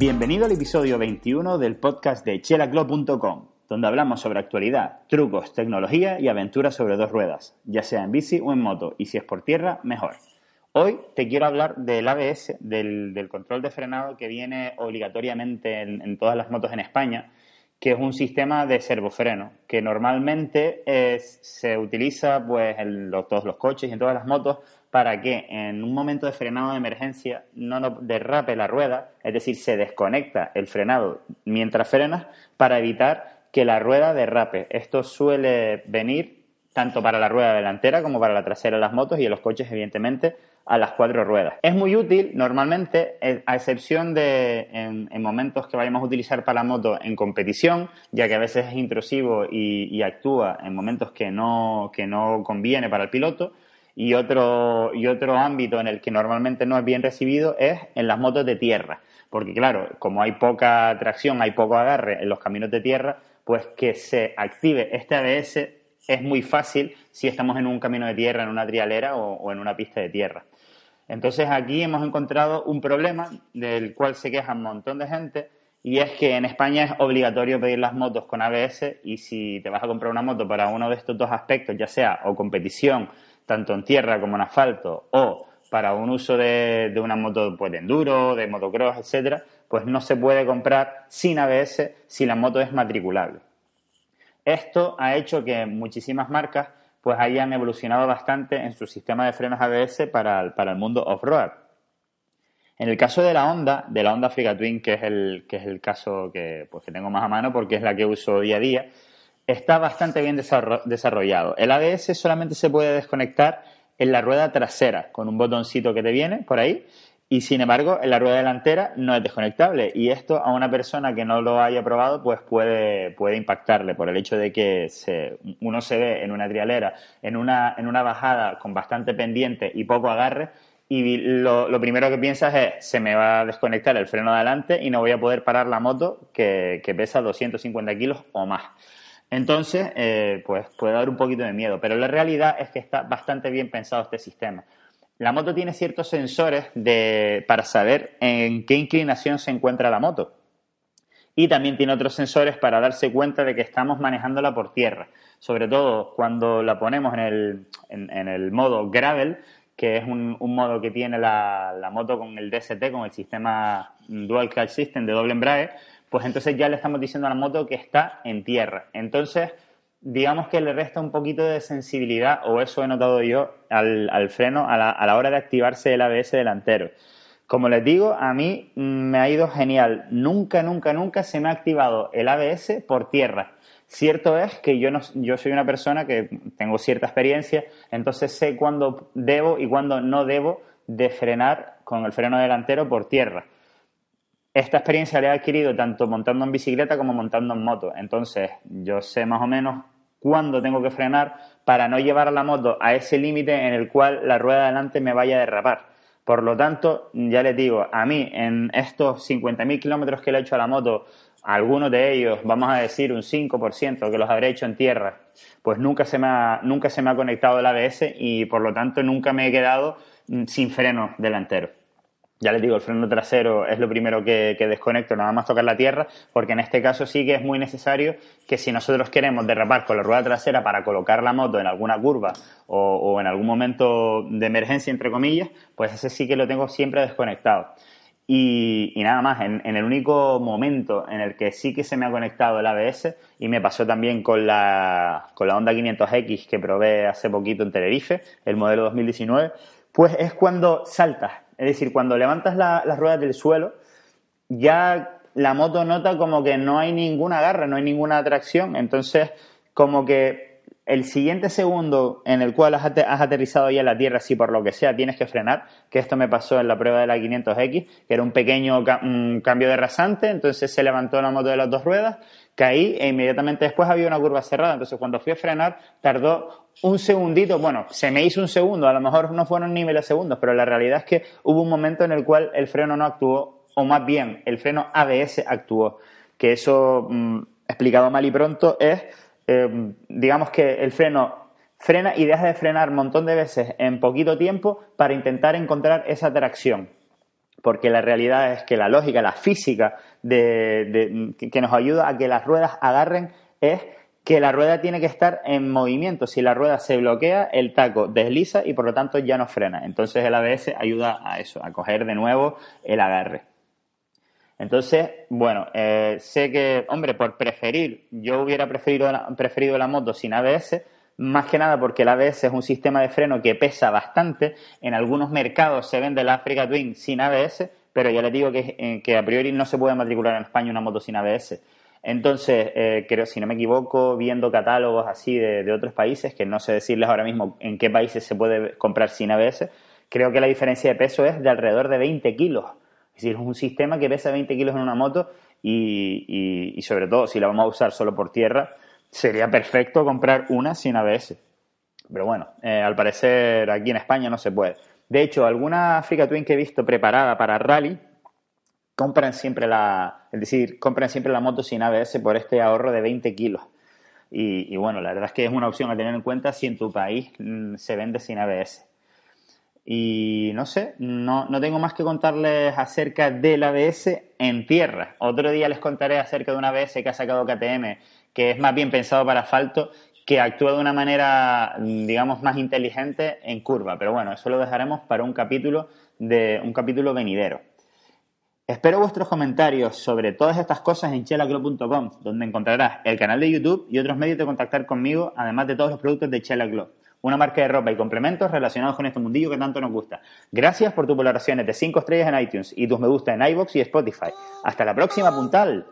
Bienvenido al episodio 21 del podcast de chelaclub.com, donde hablamos sobre actualidad, trucos, tecnología y aventuras sobre dos ruedas, ya sea en bici o en moto, y si es por tierra, mejor. Hoy te quiero hablar del ABS, del, control de frenado que viene obligatoriamente en, todas las motos en España, que es un sistema de servofreno, que normalmente se utiliza pues, en todos los coches y en todas las motos para que en un momento de frenado de emergencia no nos derrape la rueda, es decir, se desconecta el frenado mientras frenas para evitar que la rueda derrape. Esto suele venir tanto para la rueda delantera como para la trasera de las motos y en los coches, evidentemente, a las cuatro ruedas. Es muy útil normalmente, eh, a excepción de en, momentos que vayamos a utilizar para moto en competición, ya que a veces es intrusivo y, y actúa en momentos que no, que no conviene para el piloto y otro, y otro ámbito en el que normalmente no es bien recibido es en las motos de tierra. Porque claro, como hay poca tracción, hay poco agarre en los caminos de tierra, pues que se active este ABS es muy fácil si estamos en un camino de tierra, en una trialera o, en una pista de tierra. Entonces aquí hemos encontrado un problema del cual se queja un montón de gente y es que en España es obligatorio pedir las motos con ABS y si te vas a comprar una moto para uno de estos dos aspectos, ya sea o competición tanto en tierra como en asfalto, o para un uso de, una moto pues, de enduro, de motocross, etcétera, pues no se puede comprar sin ABS si la moto es matriculable. Esto ha hecho que muchísimas marcas pues hayan evolucionado bastante en su sistema de frenos ABS para el, para el mundo off-road. En el caso de la Honda, de la Honda Africa Twin, que es el, que es el caso que, pues, que tengo más a mano porque es la que uso día a día, está bastante bien desarrollado. El ABS solamente se puede desconectar en la rueda trasera con un botoncito que te viene por ahí y sin embargo en la rueda delantera no es desconectable y esto a una persona que no lo haya probado pues puede, puede impactarle por el hecho de que uno se ve en una trialera, en una, en una bajada con bastante pendiente y poco agarre y lo, primero que piensas es se me va a desconectar el freno de adelante y no voy a poder parar la moto que, que pesa 250 kilos o más. Entonces, eh, pues puede dar un poquito de miedo, pero la realidad es que está bastante bien pensado este sistema. La moto tiene ciertos sensores para saber en qué inclinación se encuentra la moto. Y también tiene otros sensores para darse cuenta de que estamos manejándola por tierra. Sobre todo cuando la ponemos en el, modo gravel, que es un, modo que tiene la, la, moto con el DST, con el sistema Dual Clutch System de doble embrague, pues entonces ya le estamos diciendo a la moto que está en tierra. Entonces, digamos que le resta un poquito de sensibilidad, o eso he notado yo, al, freno a la, hora de activarse el ABS delantero. Como les digo, a mí me ha ido genial. Nunca, nunca, nunca se me ha activado el ABS por tierra. Cierto es que yo, no, yo soy una persona que tengo cierta experiencia, entonces sé cuándo debo y cuándo no debo de frenar con el freno delantero por tierra esta experiencia la he adquirido tanto montando en bicicleta como montando en moto. Entonces, yo sé más o menos cuándo tengo que frenar para no llevar a la moto a ese límite en el cual la rueda de adelante me vaya a derrapar. Por lo tanto, ya les digo, a mí en estos 50.000 kilómetros que le he hecho a la moto, algunos de ellos, vamos a decir un 5% que los habré hecho en tierra, pues nunca se me ha, nunca se me ha conectado el ABS y por lo tanto nunca me he quedado mm, sin freno delantero. Ya les digo, el freno trasero es lo primero que, desconecto, nada más tocar la tierra, porque en este caso sí que es muy necesario que si nosotros queremos derrapar con la rueda trasera para colocar la moto en alguna curva o, en algún momento de emergencia, entre comillas, pues ese sí que lo tengo siempre desconectado. Y, nada más, en, el único momento en el que sí que se me ha conectado el ABS, y me pasó también con la, con la Honda 500X que probé hace poquito en Tenerife, el modelo 2019, pues es cuando saltas es decir, cuando levantas las ruedas del suelo, ya la moto nota como que no hay ninguna agarre, no hay ninguna atracción. Entonces, como que el siguiente segundo en el cual has, aterrizado ya en la tierra, si por lo que sea tienes que frenar, que esto me pasó en la prueba de la 500X, que era un pequeño cambio de rasante, entonces se levantó la moto de las dos ruedas, caí e inmediatamente después había una curva cerrada. Entonces, cuando fui a frenar, tardó un segundito, bueno, se me hizo un segundo, a lo mejor no fueron ni milisegundos, pero la realidad es que hubo un momento en el cual el freno no actuó, o más bien, el freno ABS actuó, que eso, mm, explicado mal y pronto, es, em, digamos que el freno frena y deja de frenar un montón de veces en poquito tiempo para intentar encontrar esa tracción. porque la realidad es que la lógica, la física de, que nos ayuda a que las ruedas agarren es que la rueda tiene que estar en movimiento. Si la rueda se bloquea, el taco desliza y por lo tanto ya no frena. Entonces el ABS ayuda a eso, a coger de nuevo el agarre. Entonces, bueno, eh, sé que, hombre, por preferir, yo hubiera preferido preferido la moto sin ABS, más que nada porque el ABS es un sistema de freno que pesa bastante. En algunos mercados se vende la Africa Twin sin ABS, pero ya les digo que, eh, que a priori no se puede matricular en España una moto sin ABS. Entonces, eh, creo, si no me equivoco, viendo catálogos así de, otros países, que no sé decirles ahora mismo en qué países se puede comprar sin ABS, creo que la diferencia de peso es de alrededor de 20 kilos. Es decir, es un sistema que pesa 20 kilos en una moto y, y sobre todo si la vamos a usar solo por tierra, sería perfecto comprar una sin ABS. Pero bueno, eh, al parecer aquí en España no se puede. De hecho, alguna Africa Twin que he visto preparada para rally compran siempre la, es decir, compran siempre la moto sin ABS por este ahorro de 20 kilos. Y, bueno, la verdad es que es una opción a tener en cuenta si en tu país mm, se vende sin ABS. Y no sé, no, no, tengo más que contarles acerca del ABS en tierra. Otro día les contaré acerca de un ABS que ha sacado KTM que es más bien pensado para asfalto, que actúa de una manera, digamos, más inteligente en curva. Pero bueno, eso lo dejaremos para un capítulo de un capítulo venidero. Espero vuestros comentarios sobre todas estas cosas en chelaclub.com, donde encontrarás el canal de YouTube y otros medios de contactar conmigo, además de todos los productos de Chela Club, una marca de ropa y complementos relacionados con este mundillo que tanto nos gusta. Gracias por tus valoraciones de 5 estrellas en iTunes y tus me gusta en iBox y Spotify. Hasta la próxima, puntal.